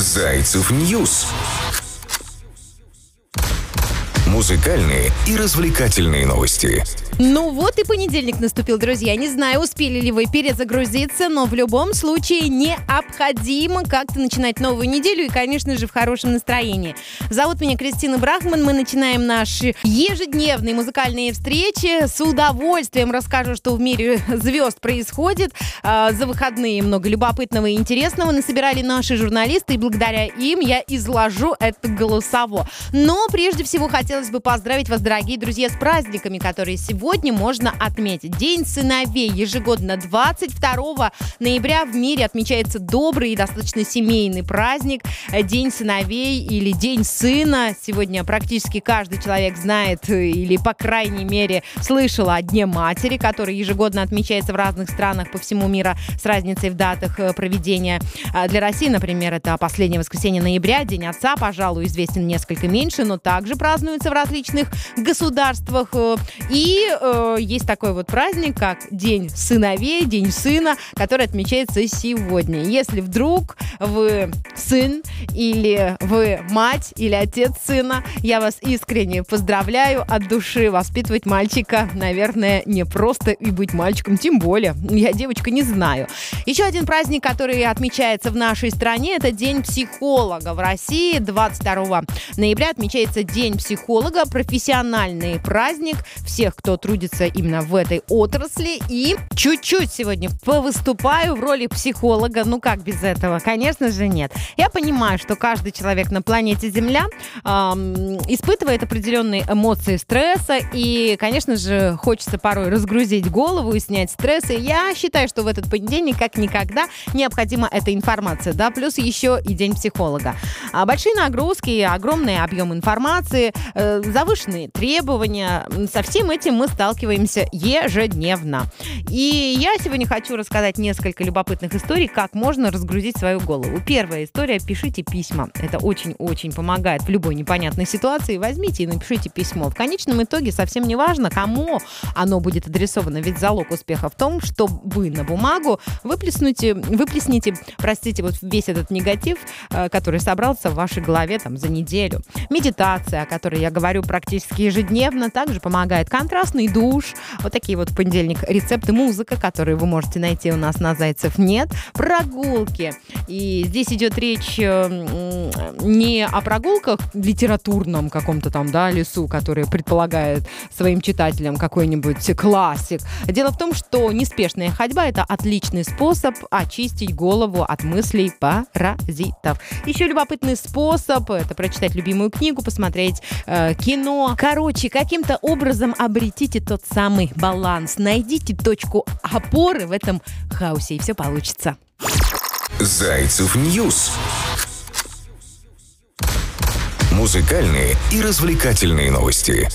Зайцев News. Музыкальные и развлекательные новости. Ну вот и понедельник наступил, друзья. Не знаю, успели ли вы перезагрузиться, но в любом случае необходимо как-то начинать новую неделю и, конечно же, в хорошем настроении. Зовут меня Кристина Брахман. Мы начинаем наши ежедневные музыкальные встречи. С удовольствием расскажу, что в мире звезд происходит. А, за выходные много любопытного и интересного насобирали наши журналисты, и благодаря им я изложу это голосово. Но прежде всего хотелось бы поздравить вас, дорогие друзья, с праздниками, которые сегодня можно отметить. День сыновей. Ежегодно 22 ноября в мире отмечается добрый и достаточно семейный праздник. День сыновей или День сына. Сегодня практически каждый человек знает или, по крайней мере, слышал о Дне матери, который ежегодно отмечается в разных странах по всему миру с разницей в датах э, проведения. А для России, например, это последнее воскресенье ноября. День отца, пожалуй, известен несколько меньше, но также празднуется в различных государствах. Э, и э, есть такой вот праздник, как День сыновей, День сына, который отмечается сегодня. Если вдруг вы сын или вы мать или отец сына, я вас искренне поздравляю от души. Воспитывать мальчика, наверное, не просто и быть мальчиком, тем более. Я девочка не знаю. Еще один праздник, который отмечается в нашей стране, это День психолога. В России 22 ноября отмечается День психолога, профессиональный праздник всех, кто трудится именно в этой отрасли. И чуть-чуть сегодня повыступаю в роли психолога. Ну как без этого? Конечно же нет. Я понимаю, что каждый человек на планете Земля эм, испытывает определенные эмоции стресса. И, конечно же, хочется порой разгрузить голову и снять стресс. И я считаю, что в этот понедельник как никогда необходима эта информация. Да? Плюс еще и День психолога. А большие нагрузки, огромный объем информации, э, завышенные требования. Со всем этим мы сталкиваемся ежедневно. И я сегодня хочу рассказать несколько любопытных историй, как можно разгрузить свою голову. Первая история – пишите письма. Это очень-очень помогает в любой непонятной ситуации. Возьмите и напишите письмо. В конечном итоге совсем не важно, кому оно будет адресовано, ведь залог успеха в том, что вы на бумагу выплеснете, выплесните, простите, вот весь этот негатив, э, который собрался в вашей голове там за неделю. Медитация, о которой я говорю практически ежедневно, также помогает контрастный душ. Вот такие вот понедельник рецепты, музыка, которые вы можете найти у нас на Зайцев нет. Прогулки. И здесь идет речь э, не о прогулках литературном каком-то там, да, лесу, который предполагает своим читателям какой-нибудь классик. Дело в том, что неспешная ходьба – это отличный способ очистить голову от мыслей паразитов. Еще любопытный способ – это прочитать любимую книгу, посмотреть э, кино. Короче, каким-то образом обретите тот самый баланс, найдите точку опоры в этом хаосе, и все получится. Зайцев News. Музыкальные и развлекательные новости.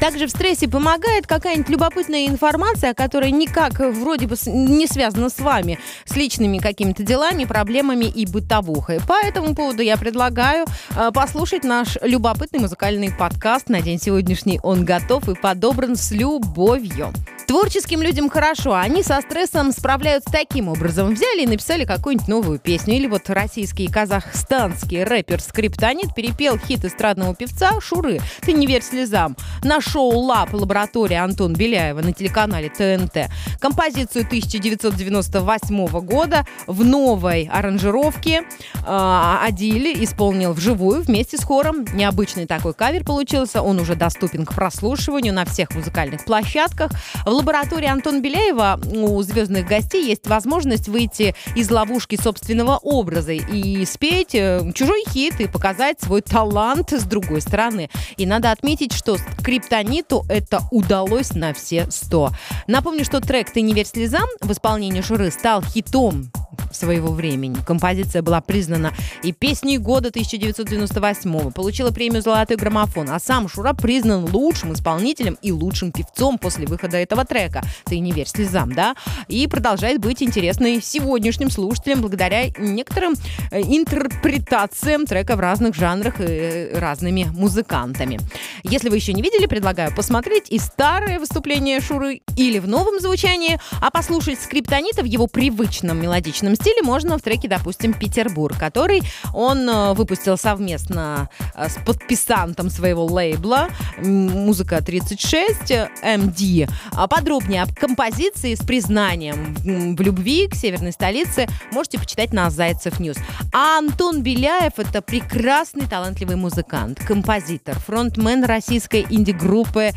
Также в стрессе помогает какая-нибудь любопытная информация, которая никак вроде бы не связана с вами, с личными какими-то делами, проблемами и бытовухой. По этому поводу я предлагаю э, послушать наш любопытный музыкальный подкаст на день сегодняшний. Он готов и подобран с любовью. Творческим людям хорошо, они со стрессом справляются таким образом. Взяли и написали какую-нибудь новую песню. Или вот российский и казахстанский рэпер Скриптонит перепел хит эстрадного певца Шуры «Ты не верь слезам» на шоу «Лаб» лаборатория Антон Беляева на телеканале ТНТ. Композицию 1998 года в новой аранжировке э, Адиль исполнил вживую вместе с хором. Необычный такой кавер получился. Он уже доступен к прослушиванию на всех музыкальных площадках. В лаборатории Антона Беляева у звездных гостей есть возможность выйти из ловушки собственного образа и спеть э, чужой хит и показать свой талант с другой стороны. И надо отметить, что Криптониту это удалось на все сто. Напомню, что трек «Ты не верь слезам» в исполнении Шуры стал хитом своего времени. Композиция была признана и песней года 1998 получила премию «Золотой граммофон», а сам Шура признан лучшим исполнителем и лучшим певцом после выхода этого трека. Ты не верь слезам, да? И продолжает быть интересной сегодняшним слушателям благодаря некоторым э, интерпретациям трека в разных жанрах и э, разными музыкантами. Если вы еще не видели, предлагаю посмотреть и старое выступление Шуры или в новом звучании, а послушать скриптонита в его привычном мелодичном стиле можно в треке, допустим, «Петербург», который он э, выпустил совместно э, с подписантом своего лейбла «Музыка 36» MD. А подробнее об композиции с признанием в любви к северной столице можете почитать на Зайцев News. А Антон Беляев — это прекрасный, талантливый музыкант, композитор, фронтмен российской инди-группы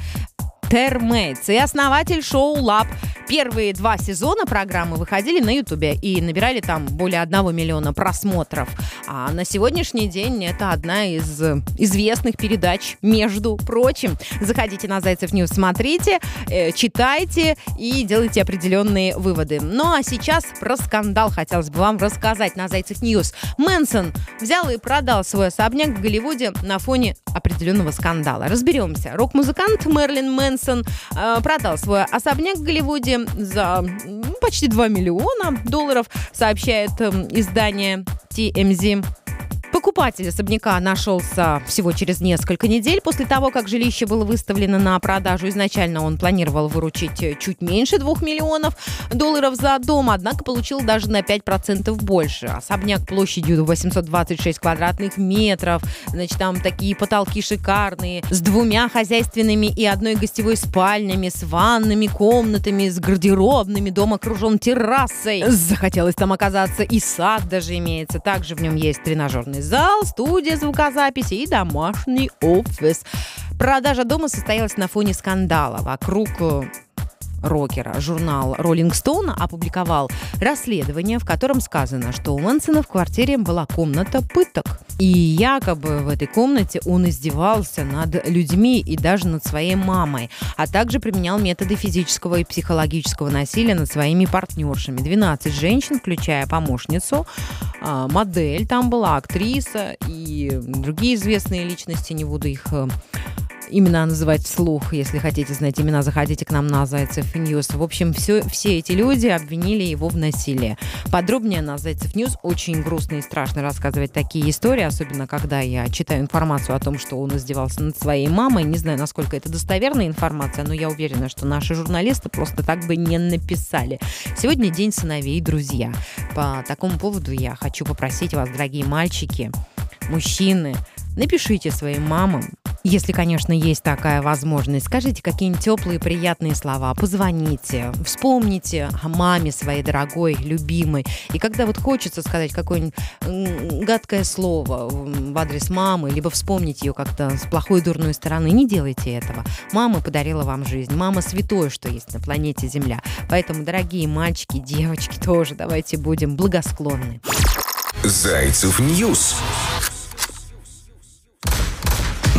Therr Maitz и основатель шоу LAB. Первые два сезона программы выходили на Ютубе и набирали там более одного миллиона просмотров. А на сегодняшний день это одна из известных передач, между прочим. Заходите на Зайцев News, смотрите, э, читайте и делайте определенные выводы. Ну а сейчас про скандал хотелось бы вам рассказать на Зайцев News. Мэнсон взял и продал свой особняк в Голливуде на фоне определенного скандала. Разберемся. Рок-музыкант Мэрилин Мэнсон Джонсон э, продал свой особняк в Голливуде за почти 2 миллиона долларов, сообщает э, издание TMZ. Покупатель особняка нашелся всего через несколько недель после того, как жилище было выставлено на продажу. Изначально он планировал выручить чуть меньше 2 миллионов долларов за дом, однако получил даже на 5% больше. Особняк площадью 826 квадратных метров, значит, там такие потолки шикарные, с двумя хозяйственными и одной гостевой спальнями, с ванными комнатами, с гардеробными, дом окружен террасой. Захотелось там оказаться, и сад даже имеется. Также в нем есть тренажерный зал, студия звукозаписи и домашний офис. Продажа дома состоялась на фоне скандала вокруг э, рокера. Журнал Rolling Stone опубликовал расследование, в котором сказано, что у Мэнсона в квартире была комната пыток. И якобы в этой комнате он издевался над людьми и даже над своей мамой, а также применял методы физического и психологического насилия над своими партнершами. 12 женщин, включая помощницу, а, модель там была, актриса и другие известные личности, не буду их э, имена называть вслух. Если хотите знать имена, заходите к нам на Зайцев News. В общем, все, все эти люди обвинили его в насилии. Подробнее на Зайцев News очень грустно и страшно рассказывать такие истории, особенно когда я читаю информацию о том, что он издевался над своей мамой. Не знаю, насколько это достоверная информация, но я уверена, что наши журналисты просто так бы не написали. Сегодня день сыновей, друзья. По такому поводу я хочу попросить вас, дорогие мальчики, мужчины, напишите своим мамам, если, конечно, есть такая возможность, скажите какие-нибудь теплые, приятные слова, позвоните, вспомните о маме своей дорогой, любимой. И когда вот хочется сказать какое-нибудь гадкое слово в адрес мамы, либо вспомнить ее как-то с плохой дурной стороны, не делайте этого. Мама подарила вам жизнь. Мама святое, что есть на планете Земля. Поэтому, дорогие мальчики, девочки, тоже давайте будем благосклонны. Зайцев News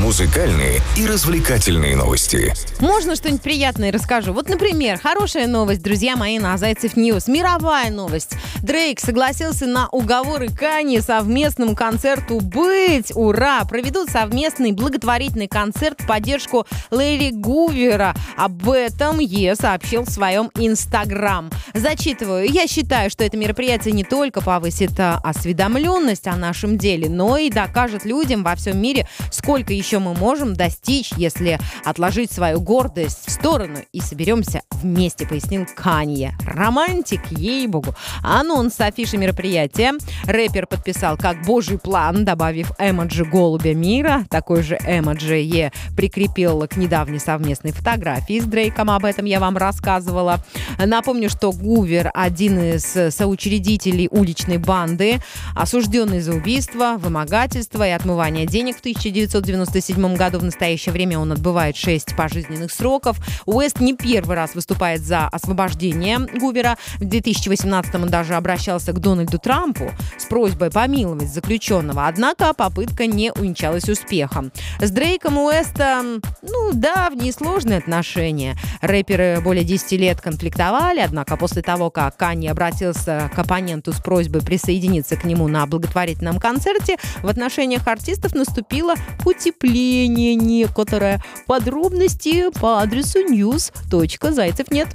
музыкальные и развлекательные новости. Можно что-нибудь приятное расскажу? Вот, например, хорошая новость, друзья мои, на Зайцев News. Мировая новость. Дрейк согласился на уговоры Кани совместному концерту быть. Ура! Проведут совместный благотворительный концерт в поддержку Ларри Гувера. Об этом Ye сообщил в своем Инстаграм. Зачитываю. Я считаю, что это мероприятие не только повысит а, осведомленность о нашем деле, но и докажет людям во всем мире, сколько еще еще мы можем достичь, если отложить свою гордость в сторону и соберемся вместе, пояснил Канье. Романтик, ей-богу. Анонс афиши мероприятия рэпер подписал как божий план, добавив эмоджи голубя мира. Такой же эмоджи Е прикрепил к недавней совместной фотографии с Дрейком. Об этом я вам рассказывала. Напомню, что Гувер один из соучредителей уличной банды, осужденный за убийство, вымогательство и отмывание денег в 1997 1997 году. В настоящее время он отбывает 6 пожизненных сроков. Уэст не первый раз выступает за освобождение Гувера. В 2018 он даже обращался к Дональду Трампу с просьбой помиловать заключенного. Однако попытка не увенчалась успехом. С Дрейком Уэстом, ну, давние сложные отношения. Рэперы более 10 лет конфликтовали, однако после того, как Канни обратился к оппоненту с просьбой присоединиться к нему на благотворительном концерте, в отношениях артистов наступило утепление впечатление некоторое. Подробности по адресу news.zaycev.net.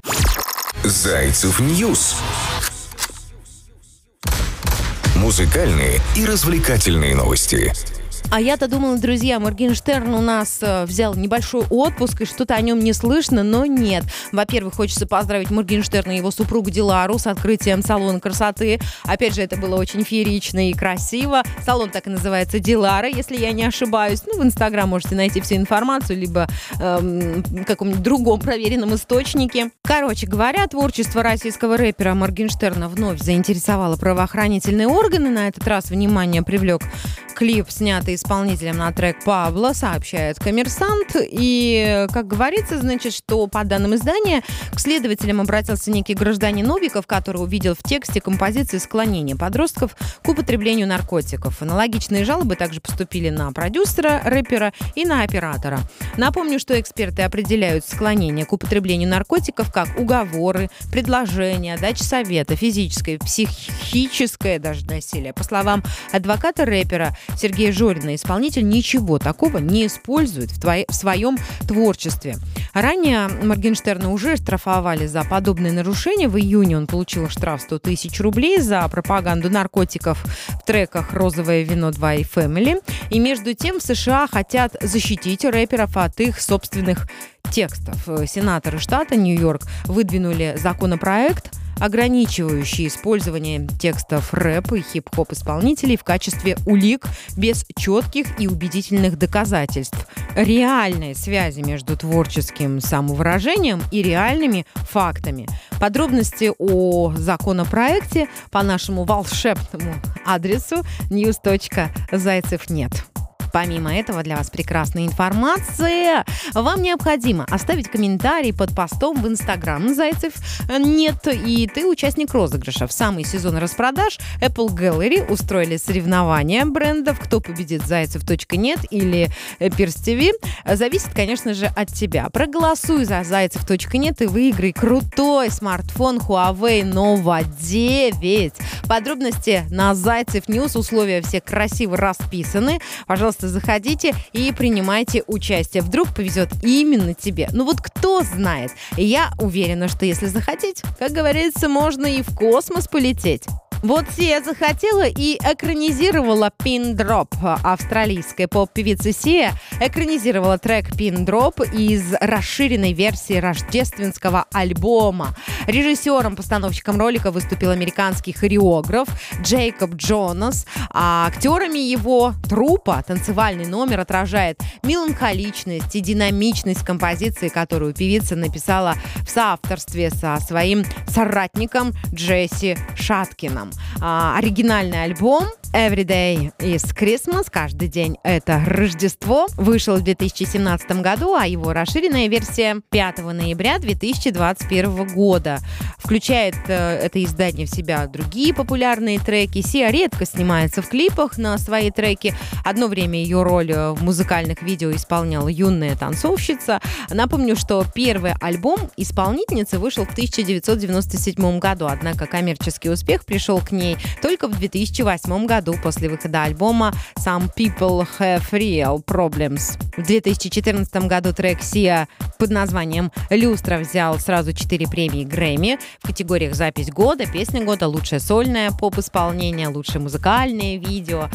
Зайцев News. Музыкальные и развлекательные новости. А я-то думала, друзья, Моргенштерн у нас э, взял небольшой отпуск, и что-то о нем не слышно, но нет. Во-первых, хочется поздравить Моргенштерна и его супругу Дилару с открытием салона красоты. Опять же, это было очень феерично и красиво. Салон так и называется Дилара, если я не ошибаюсь. Ну, в Инстаграм можете найти всю информацию, либо эм, в каком-нибудь другом проверенном источнике. Короче говоря, творчество российского рэпера Моргенштерна вновь заинтересовало правоохранительные органы. На этот раз внимание привлек клип, снятый исполнителем на трек Павла, сообщает коммерсант. И, как говорится, значит, что по данным издания к следователям обратился некий гражданин Новиков, который увидел в тексте композиции склонения подростков к употреблению наркотиков. Аналогичные жалобы также поступили на продюсера рэпера и на оператора. Напомню, что эксперты определяют склонение к употреблению наркотиков как уговоры, предложения, дача совета, физическое, психическое даже насилие. По словам адвоката рэпера, Сергея Жорина, исполнитель ничего такого не использует в, твоей, в своем творчестве. Ранее Моргенштерна уже штрафовали за подобные нарушения. В июне он получил штраф 100 тысяч рублей за пропаганду наркотиков в треках «Розовое вино 2» и «Family». И между тем в США хотят защитить рэперов от их собственных текстов. Сенаторы штата Нью-Йорк выдвинули законопроект – ограничивающие использование текстов рэп и хип-хоп исполнителей в качестве улик без четких и убедительных доказательств. Реальной связи между творческим самовыражением и реальными фактами. Подробности о законопроекте по нашему волшебному адресу news.зайцев нет. Помимо этого, для вас прекрасная информация. Вам необходимо оставить комментарий под постом в Инстаграм Зайцев нет, и ты участник розыгрыша. В самый сезон распродаж Apple Gallery устроили соревнования брендов «Кто победит Зайцев.нет» или Пирс ТВ. Зависит, конечно же, от тебя. Проголосуй за Зайцев.нет и выиграй крутой смартфон Huawei Nova 9. Подробности на Зайцев News. Условия все красиво расписаны. Пожалуйста, Пожалуйста, заходите и принимайте участие. Вдруг повезет именно тебе. Ну вот кто знает. Я уверена, что если захотеть, как говорится, можно и в космос полететь. Вот Сия захотела и экранизировала Pin Drop. Австралийская поп-певица Сия экранизировала трек Pin Drop из расширенной версии рождественского альбома. Режиссером-постановщиком ролика выступил американский хореограф Джейкоб Джонас, а актерами его трупа танцевальный номер отражает меланхоличность и динамичность композиции, которую певица написала в соавторстве со своим соратником Джесси Шаткином оригинальный альбом Every Day is Christmas, каждый день это Рождество, вышел в 2017 году, а его расширенная версия 5 ноября 2021 года. Включает э, это издание в себя другие популярные треки. Сия редко снимается в клипах на свои треки. Одно время ее роль э, в музыкальных видео исполняла юная танцовщица. Напомню, что первый альбом исполнительницы вышел в 1997 году, однако коммерческий успех пришел к ней только в 2008 году году после выхода альбома Some People Have Real Problems. В 2014 году трек Sia под названием «Люстра» взял сразу 4 премии Грэмми в категориях «Запись года», «Песня года», «Лучшее сольное поп-исполнение», «Лучшее музыкальное видео».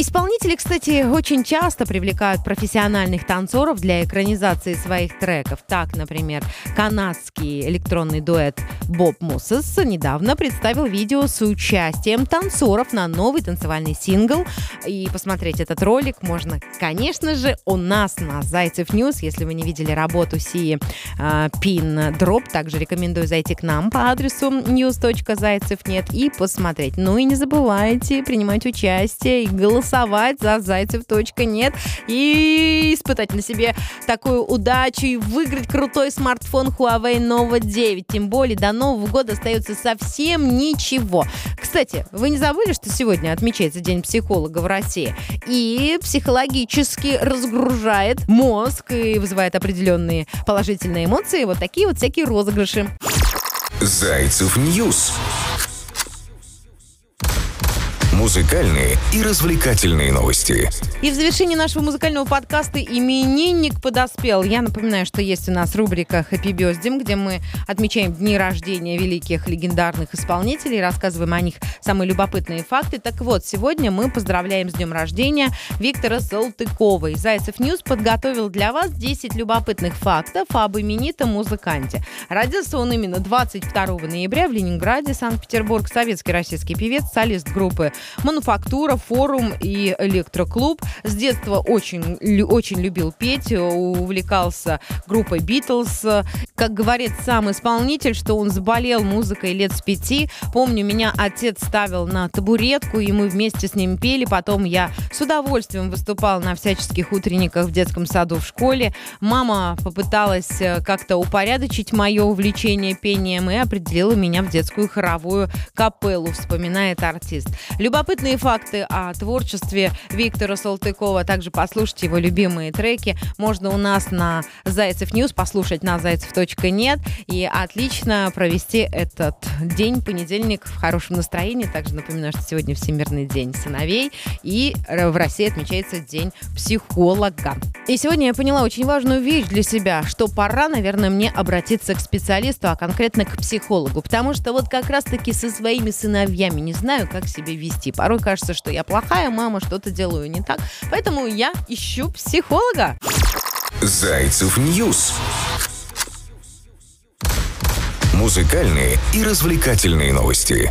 Исполнители, кстати, очень часто привлекают профессиональных танцоров для экранизации своих треков. Так, например, канадский электронный дуэт Bob Moses недавно представил видео с участием танцоров на новый танцевальный сингл. И посмотреть этот ролик можно, конечно же, у нас на Зайцев News. Если вы не видели работу Си э, Пин Дроп, также рекомендую зайти к нам по адресу news.зайцев.нет и посмотреть. Ну и не забывайте принимать участие и голосовать голосовать за Зайцев.нет и испытать на себе такую удачу и выиграть крутой смартфон Huawei Nova 9. Тем более до Нового года остается совсем ничего. Кстати, вы не забыли, что сегодня отмечается День психолога в России? И психологически разгружает мозг и вызывает определенные положительные эмоции. Вот такие вот всякие розыгрыши. Зайцев News Музыкальные и развлекательные новости. И в завершении нашего музыкального подкаста именинник подоспел. Я напоминаю, что есть у нас рубрика Happy Birthday, где мы отмечаем дни рождения великих легендарных исполнителей, рассказываем о них самые любопытные факты. Так вот, сегодня мы поздравляем с днем рождения Виктора Салтыкова. И Зайцев News подготовил для вас 10 любопытных фактов об именитом музыканте. Родился он именно 22 ноября в Ленинграде, Санкт-Петербург. Советский российский певец, солист группы «Мануфактура», «Форум» и «Электроклуб». С детства очень, очень любил петь, увлекался группой «Битлз». Как говорит сам исполнитель, что он заболел музыкой лет с пяти. Помню, меня отец ставил на табуретку, и мы вместе с ним пели. Потом я с удовольствием выступал на всяческих утренниках в детском саду в школе. Мама попыталась э, как-то упорядочить мое увлечение пением и определила меня в детскую хоровую капеллу, вспоминает артист. Любопытные факты о творчестве Виктора Салтыкова. Также послушать его любимые треки. Можно у нас на Зайцев News послушать на zaycev.net и отлично провести этот день, понедельник, в хорошем настроении. Также напоминаю, что сегодня Всемирный день сыновей и в России отмечается День психолога. И сегодня я поняла очень важную вещь для себя, что пора, наверное, мне обратиться к специалисту, а конкретно к психологу, потому что вот как раз-таки со своими сыновьями не знаю, как себя вести. Порой кажется, что я плохая мама, что-то делаю не так, поэтому я ищу психолога. Зайцев News. Музыкальные и развлекательные новости.